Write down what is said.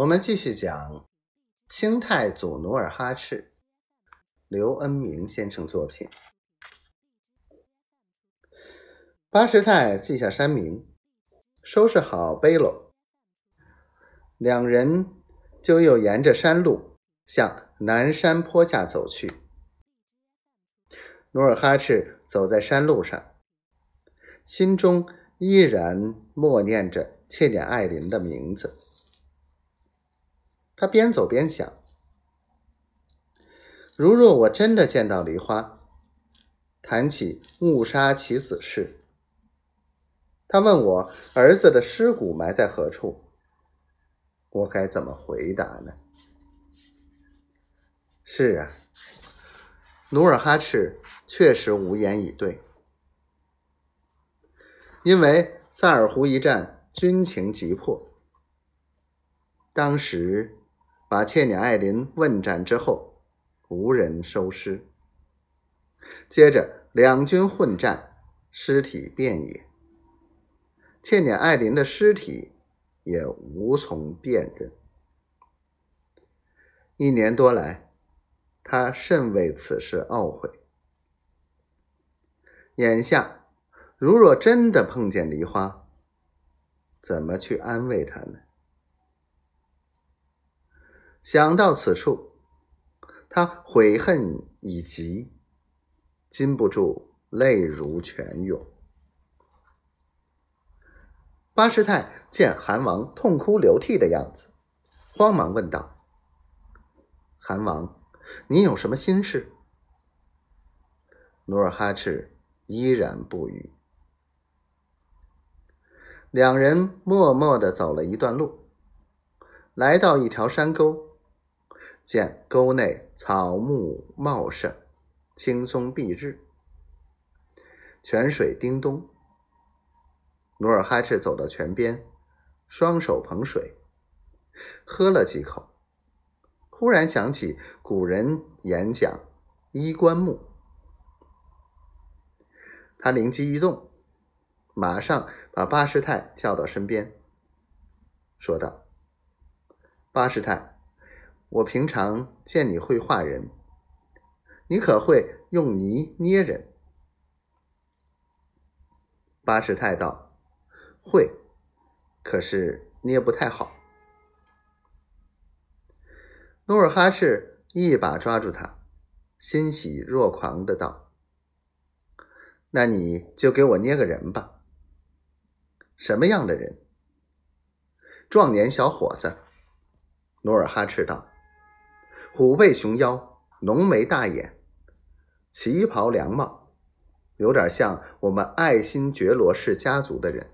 我们继续讲清太祖努尔哈赤，刘恩明先生作品。八师太记下山名，收拾好背篓，两人就又沿着山路向南山坡下走去。努尔哈赤走在山路上，心中依然默念着切点爱琳的名字。他边走边想：如若我真的见到梨花，谈起误杀其子事，他问我儿子的尸骨埋在何处，我该怎么回答呢？是啊，努尔哈赤确实无言以对，因为萨尔湖一战军情急迫，当时。把倩女爱琳问斩之后，无人收尸。接着两军混战，尸体遍野，倩女爱琳的尸体也无从辨认。一年多来，他甚为此事懊悔。眼下，如若真的碰见梨花，怎么去安慰她呢？想到此处，他悔恨已极，禁不住泪如泉涌。八师太见韩王痛哭流涕的样子，慌忙问道：“韩王，你有什么心事？”努尔哈赤依然不语。两人默默的走了一段路，来到一条山沟。见沟内草木茂盛，青松蔽日，泉水叮咚。努尔哈赤走到泉边，双手捧水，喝了几口，忽然想起古人演讲衣冠木，他灵机一动，马上把八师太叫到身边，说道：“八师太。”我平常见你会画人，你可会用泥捏人？八师太道：“会，可是捏不太好。”努尔哈赤一把抓住他，欣喜若狂的道：“那你就给我捏个人吧。什么样的人？壮年小伙子。”努尔哈赤道。虎背熊腰，浓眉大眼，旗袍凉帽，有点像我们爱新觉罗氏家族的人。